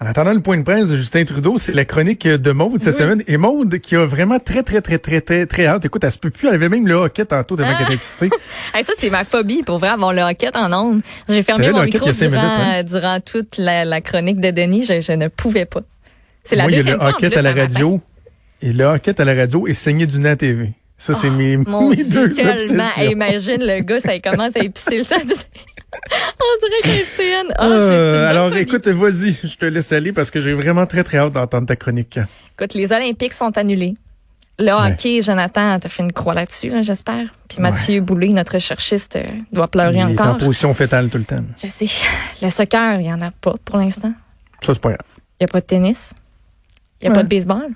En attendant le point de presse de Justin Trudeau, c'est la chronique de Maude cette semaine. Et Maude qui a vraiment très, très, très, très, très, très hâte. Écoute, elle se peut plus. Elle avait même le hockey tantôt tellement qu'elle était excitée. Hey, ça, c'est ma phobie, pour vrai, avoir le hockey en ondes. J'ai fermé mon micro durant, minutes, hein? durant toute la, la chronique de Denis. Je, je ne pouvais pas. C'est la Moi, il y a deuxième le hockey à la radio. Et le hockey à la radio est saigné du nez à TV. Ça, c'est mes, Oh, Mon mes Dieu, deux tellement. obsessions. Hey, imagine le gars, ça commence à épicer le sang. On dirait Christiane. Oh, Euh, une bonne alors, phobie. écoute, vas-y, je te laisse aller parce que j'ai vraiment très, très hâte d'entendre ta chronique. Écoute, les Olympiques sont annulés. Le hockey, Jonathan, t'as fait une croix là-dessus, là, j'espère. Puis Mathieu Boulay, notre recherchiste, euh, doit pleurer Il est en encore. position fétale tout le temps. Je sais. Le soccer, il n'y en a pas pour l'instant. Ça, c'est pas grave. Il n'y a pas de tennis. Il n'y a Ouais. pas de baseball.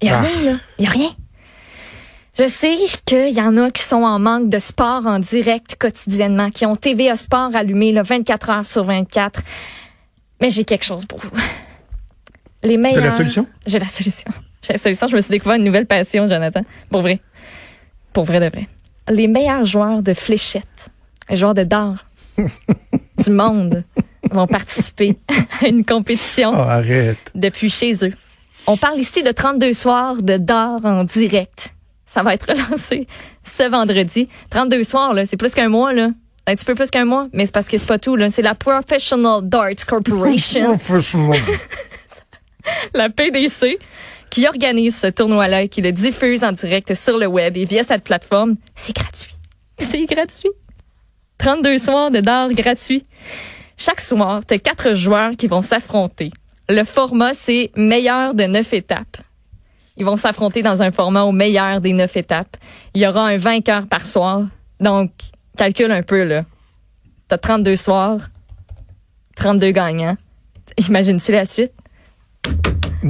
Il n'y a Ah. rien, là. Il n'y a rien. Je sais qu'il y en a qui sont en manque de sport en direct quotidiennement, qui ont TVA Sport allumé le 24 heures sur 24. Mais j'ai quelque chose pour vous. Les meilleurs. la solution? J'ai la solution. J'ai la solution. Je me suis découvert une nouvelle passion, Jonathan. Pour vrai. Pour vrai de vrai. Les meilleurs joueurs de fléchettes, les joueurs de dard du monde vont participer à une compétition Oh, arrête. depuis chez eux. On parle ici de 32 soirs de d'art en direct. Ça va être lancé ce vendredi. 32 soirs, là, c'est plus qu'un mois, là. Un petit peu plus qu'un mois, mais c'est parce que c'est pas tout, là. C'est la Professional Darts Corporation, Professional. la PDC, qui organise ce tournoi-là et qui le diffuse en direct sur le web et via cette plateforme. C'est gratuit. C'est gratuit. 32 soirs de d'art gratuit. Chaque soir, t'as quatre joueurs qui vont s'affronter. Le format, c'est meilleur de neuf étapes. Ils vont s'affronter dans un format au meilleur des neuf étapes. Il y aura un vainqueur par soir. Donc, calcule un peu, là. T'as 32 soirs, 32 gagnants. Imagines-tu la suite?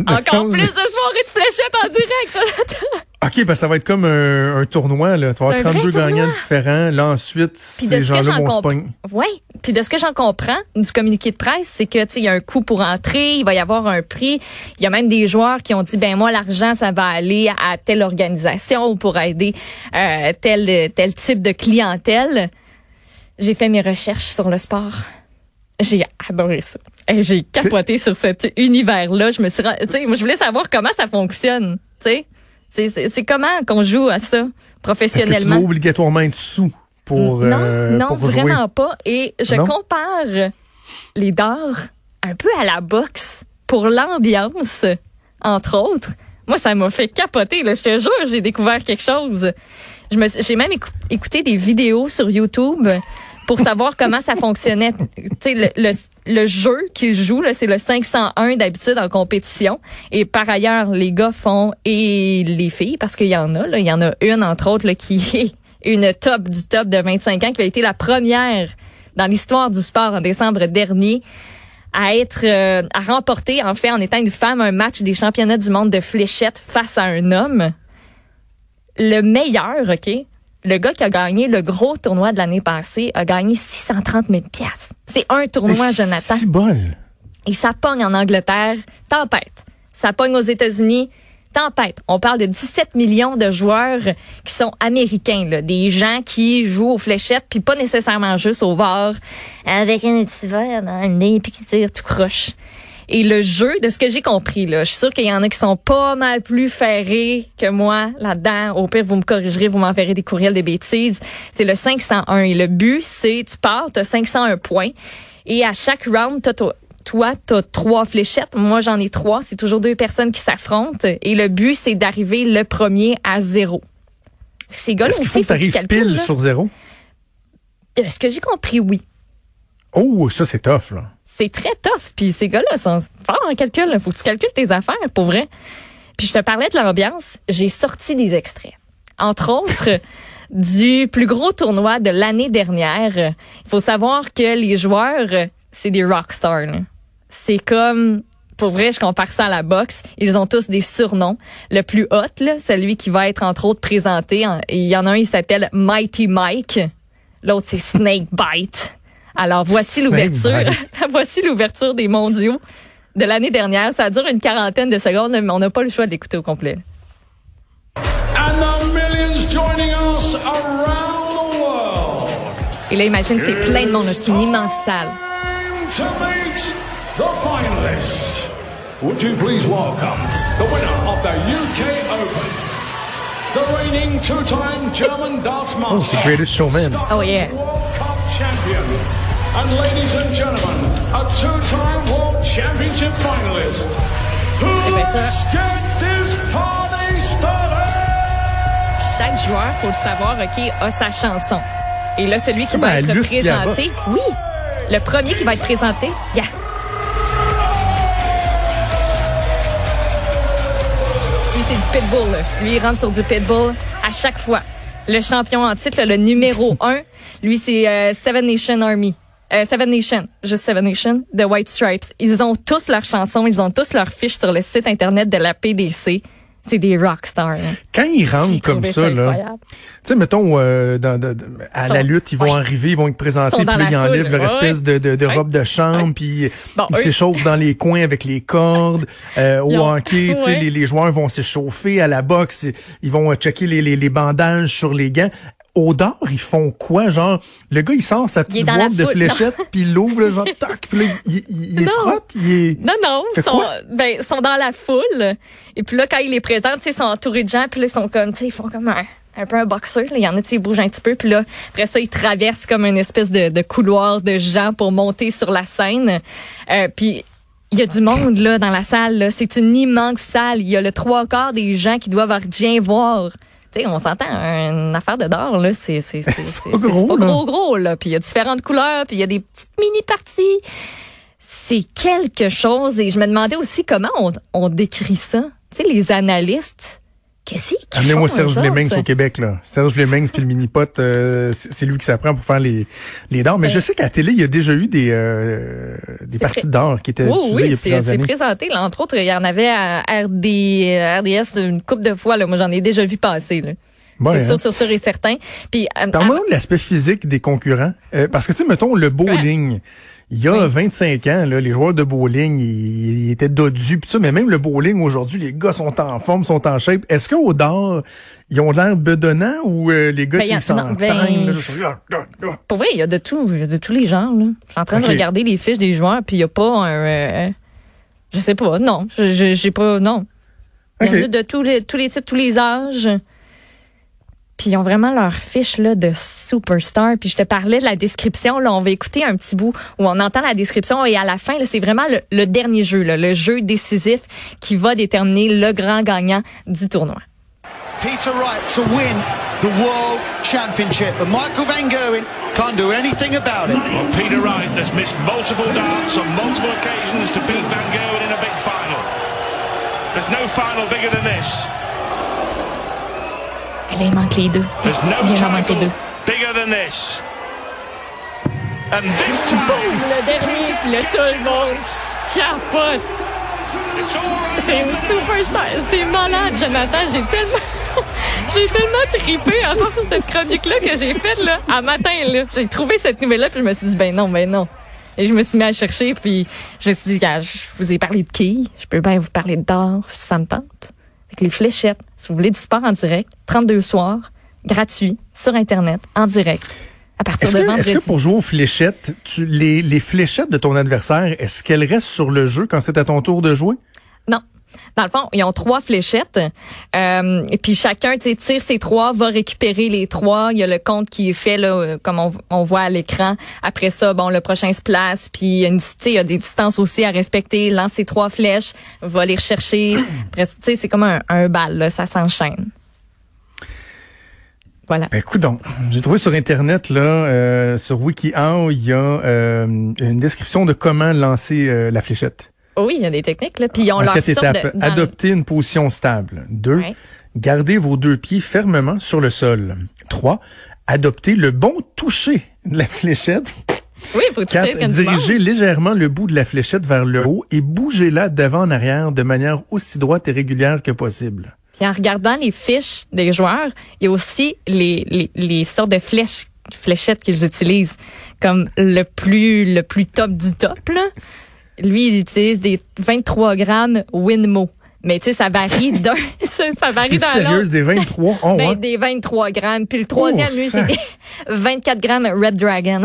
Encore plus de soirées de fléchettes en direct, Jonathan. OK, ben ça va être comme un, un tournoi. Là. Tu vas avoir un 32 vrai gagnants différents. Là, ensuite, Puis ces gens-là vont pogner. ouais. Puis de ce que j'en comprends du communiqué de presse, c'est que il y a un coût pour entrer, il va y avoir un prix. Il y a même des joueurs qui ont dit ben moi l'argent ça va aller à telle organisation pour aider euh, tel tel type de clientèle. J'ai fait mes recherches sur le sport. J'ai adoré ça. Et j'ai capoté sur cet univers-là. Je me suis, ren- tu sais, moi je voulais savoir comment ça fonctionne. Tu sais, c'est comment qu'on joue à ça Est-ce que tu professionnellement? dois obligatoirement être sous pour, Non, euh, non, pour jouer? vraiment pas. Et je Non? compare les dards un peu à la boxe pour l'ambiance, entre autres. Moi, ça m'a fait capoter. Là. Je te jure, j'ai découvert quelque chose. Je me, suis- j'ai même écou- écouté des vidéos sur YouTube pour savoir comment ça fonctionnait. Tu sais, le, le, le jeu qu'ils jouent, c'est le 501 d'habitude en compétition. Et par ailleurs, les gars font et les filles, parce qu'il y en a, là, il y en a une entre autres là, qui est une top du top de 25 ans, qui a été la première dans l'histoire du sport en décembre dernier à être euh, à remporter en fait en étant une femme un match des championnats du monde de fléchettes face à un homme. Le meilleur, OK? Le gars qui a gagné le gros tournoi de l'année passée a gagné 630 000 piastres. C'est un tournoi, Jonathan. Si bol. Et ça pogne en Angleterre, tempête. Ça pogne aux États-Unis, tempête. On parle de 17 millions de joueurs qui sont américains, là. des gens qui jouent aux fléchettes, puis pas nécessairement juste au bord, avec un petit verre dans le nez, puis qui tirent tout croche. Et le jeu, de ce que j'ai compris, là, je suis sûre qu'il y en a qui sont pas mal plus ferrés que moi là-dedans. Au pire, vous me corrigerez, vous m'enverrez des courriels de bêtises. C'est le 501. Et le but, c'est, tu pars, tu as 501 points. Et à chaque round, t'as toi, toi, t'as trois fléchettes. Moi, j'en ai trois. C'est toujours deux personnes qui s'affrontent. Et le but, c'est d'arriver le premier à zéro. Ces gars-là Est-ce faut aussi, tu faut qu'ils pile là. sur zéro? Euh, Ce que j'ai compris, oui. Oh, ça, c'est tough, là. C'est très tough. Puis ces gars-là sont forts en calcul. Faut que tu calcules tes affaires, pour vrai. Puis je te parlais de l'ambiance. J'ai sorti des extraits. Entre autres, du plus gros tournoi de l'année dernière. Il faut savoir que les joueurs, c'est des rockstars. C'est comme... Pour vrai, je compare ça à la boxe. Ils ont tous des surnoms. Le plus hot, là, celui qui va être entre autres présenté, en- il y en a un, il s'appelle Mighty Mike. L'autre, c'est Snake Bite. Alors, voici l'ouverture. voici l'ouverture des mondiaux de l'année dernière. Ça dure une quarantaine de secondes, mais on n'a pas le choix d'écouter au complet. Et là, imagine, c'est plein de monde. C'est une immense salle. Would you please welcome the winner of the UK Open, the reigning two-time German darts master, oh, the greatest showman. Oh yeah. World Cup champion, and ladies and gentlemen, a two-time World Championship finalist. Let's get this party started. Chaque joueur, faut le savoir, ok, a sa chanson. Et là, celui qui va être présenté, oui, le premier qui va être présenté, yeah. Lui, c'est du pitbull. Là. Lui, il rentre sur du pitbull à chaque fois. Le champion en titre, le numéro un, lui, c'est euh, Seven Nation Army. Euh, Seven Nation, juste Seven Nation, The White Stripes. Ils ont tous leurs chansons, ils ont tous leurs fiches sur le site internet de la PDC c'est des rockstars. Hein. Quand ils rentrent comme ça, là, tu sais, mettons, euh, dans, à la lutte, ils vont arriver, ils vont être présentés, puis ils enlèvent leur espèce de, de, de robe de chambre, puis ils s'échauffent dans les coins avec les cordes. Euh, au hockey, tu sais, les, les, joueurs vont s'échauffer. À la boxe, ils vont checker les, les, les bandages sur les gants au dard, ils font quoi? Genre, le gars, il sort sa petite boîte de fléchettes, puis il l'ouvre, genre, tac, puis là, il, il, il frotte, il est... Non, non, ils sont, ben, sont dans la foule. Et puis là, quand il les présente, ils sont entourés de gens, puis là, ils sont comme, tu sais, ils font comme un, un peu un boxeur. Il y en a, qui bougent un petit peu. Puis là, après ça, ils traversent comme une espèce de, de couloir de gens pour monter sur la scène. Euh, puis il y a du monde là dans la salle. C'est une immense salle. Il y a le trois quarts des gens qui doivent rien voir on s'entend, une affaire de d'or, là, c'est, c'est, c'est, c'est, pas gros, gros, là. Puis il y a différentes couleurs, puis il y a des petites mini-parties. C'est quelque chose. Et je me demandais aussi comment on, on décrit ça. Tu sais, les analystes, Qu'est-ce qu'ils Amenez-moi Serge Lemings au Québec, là. Serge Lemings puis le mini-pot, euh, c'est lui qui s'apprend pour faire les, les dards. Mais je sais qu'à la télé, il y a déjà eu des, euh, des parties d'or qui étaient oui, oui, il y a plusieurs c'est présenté. Là, entre autres, il y en avait à RD, RDS une couple de fois. Là. Moi, j'en ai déjà vu passer. Là. c'est sûr, hein? sûr, sûr et certain. Puis, euh, Parle-moi de l'aspect physique des concurrents. parce que, tu sais, mettons, le bowling... Il y a 25 ans, là, les joueurs de bowling, ils, étaient dodus, pis ça, mais même le bowling aujourd'hui, les gars sont en forme, sont en shape. Est-ce qu'au dehors, ils ont l'air bedonnants ou euh, les gars, ben, ils s'entraînent? Ben, pour vrai, il y a de tout, il y a de tous les genres. Là. Je suis en train de regarder les fiches des joueurs, puis il y a pas un... Euh, je sais pas, non. Je J'ai pas... Non. Il y en a de tous les, tous les types, tous les âges. Puis ils ont vraiment leur fiche là, de superstar. Puis je te parlais de la description. Là, on va écouter un petit bout où on entend la description et à la fin, c'est vraiment le, dernier jeu, là, le jeu décisif qui va déterminer le grand gagnant du tournoi. Peter Wright to win the World Championship. And Michael Van Gerwen can't do anything about it. Well, Peter Wright has missed multiple darts on multiple occasions to beat Van Gerwen in a big final. There's no final bigger than this. Elle il manque les deux. Il en manque les deux. Bigger than this. And this time, Boom! Le dernier, puis le tout le monde capote. C'est une superstar. C'est malade, Jonathan. J'ai tellement, j'ai tellement trippé à faire cette chronique-là que j'ai faite, là, à matin, là. J'ai trouvé cette nouvelle-là, puis je me suis dit, ben non, ben non. Et je me suis mis à chercher, puis je me suis dit, je vous ai parlé de qui? Je peux bien vous parler d'or, ça me tente les fléchettes. Si vous voulez du sport en direct, 32 soirs, gratuit, sur Internet, en direct. À partir de vendredi. Est-ce que pour jouer aux fléchettes, tu, les, les fléchettes de ton adversaire, est-ce qu'elles restent sur le jeu quand c'est à ton tour de jouer? Dans le fond, ils ont trois fléchettes. Euh, et puis chacun tire ses trois, va récupérer les trois. Il y a le compte qui est fait là, euh, comme on, voit à l'écran. Après ça, bon, le prochain se place. Puis il y a, une, il y a des distances aussi à respecter. Lance ses trois flèches, va les rechercher. Après, c'est comme un, un bal, là, ça s'enchaîne. Voilà. Ben, écoute donc, j'ai trouvé sur Internet, là, euh, sur WikiHow, il y a euh, une description de comment lancer euh, la fléchette. Oui, il y a des techniques. Là. Puis ils ont leur sorte Adopter une position stable. Deux, gardez vos deux pieds fermement sur le sol. Trois, adopter le bon toucher de la fléchette. Oui, faut que dirigez légèrement le bout de la fléchette vers le haut et bougez-la d'avant en arrière de manière aussi droite et régulière que possible. Puis en regardant les fiches des joueurs, il y a aussi les, les, les sortes de flèches fléchette qu'ils utilisent comme le plus le plus top du top. Là. Lui, il utilise des 23 grammes Winmo. Mais tu sais, ça varie d'un, ça varie d'un sérieuse, des 23? Oh, ben, des 23 grammes. Puis le troisième, oh, lui, c'est des 24 grammes Red Dragon.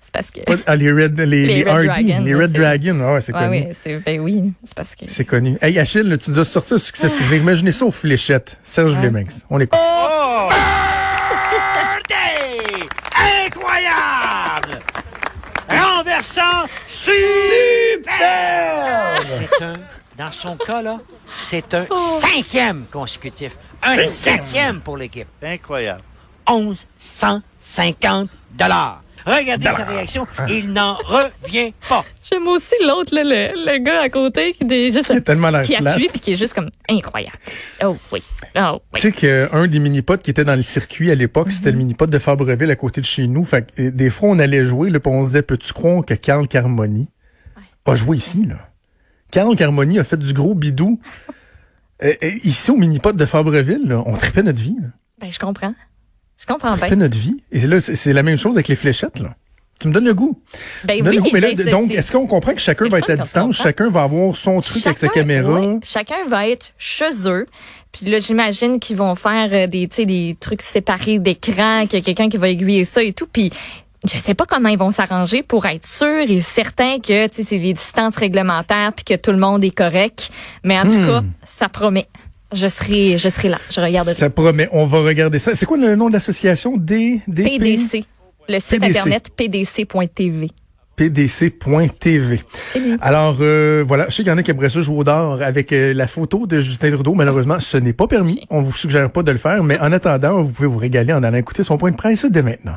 C'est parce que. Ah, les Red, les, les, Red Dragon, les Red Dragon, ah ouais, c'est connu. Oui, c'est, ben oui, c'est parce que. C'est connu. Hey, Achille, tu nous as sorti un succès souvenir. Imaginez ça aux fléchettes. Serge ouais. On l'écoute. Oh! Incroyable! Renversant, super! C'est un dans son cas, là, c'est un oh. cinquième consécutif. Un septième pour l'équipe. Incroyable. 1150 dollars. Regardez sa réaction, il n'en revient pas. J'aime aussi l'autre, le, le, gars à côté qui est juste qui, est tellement qui appuie puis qui est juste comme incroyable. Oh oui. Oh, oui. Tu sais qu'un des mini-potes qui était dans le circuit à l'époque, c'était le mm-hmm. mini-pot de Fabreville à côté de chez nous. Fait que, des fois, on allait jouer, là, on se disait, peux-tu croire que Carl Carmoni a joué ici, là? Carl Carmoni a fait du gros bidou. ici, au mini-pot de Fabreville, on tripait notre vie. Ben, je comprends. Je comprends on tripait notre vie. Et là, c'est la même chose avec les fléchettes, là. Tu me donnes le goût. Ben oui, le goût. Mais là, ben, donc, est-ce qu'on comprend que chacun va être à distance, chacun va avoir son truc avec sa caméra? chacun va être chez eux. Puis là, j'imagine qu'ils vont faire euh, des, des trucs séparés d'écran, qu'il y a quelqu'un qui va aiguiller ça et tout. Puis je sais pas comment ils vont s'arranger pour être sûr et certain que c'est les distances réglementaires puis que tout le monde est correct. Mais en tout hmm. cas, ça promet. Je serai, je serai là. Je regarde ça. Ça promet. On va regarder ça. C'est quoi le nom de l'association? Des, PDC. Le site internet pdc.tv pdc.tv. Alors euh, voilà, je sais qu'il y en a qui aimeraient ça jouer au d'or avec euh, la photo de Justin Trudeau. Malheureusement, ce n'est pas permis. On vous suggère pas de le faire, mais en attendant, vous pouvez vous régaler en allant écouter son point de presse dès maintenant.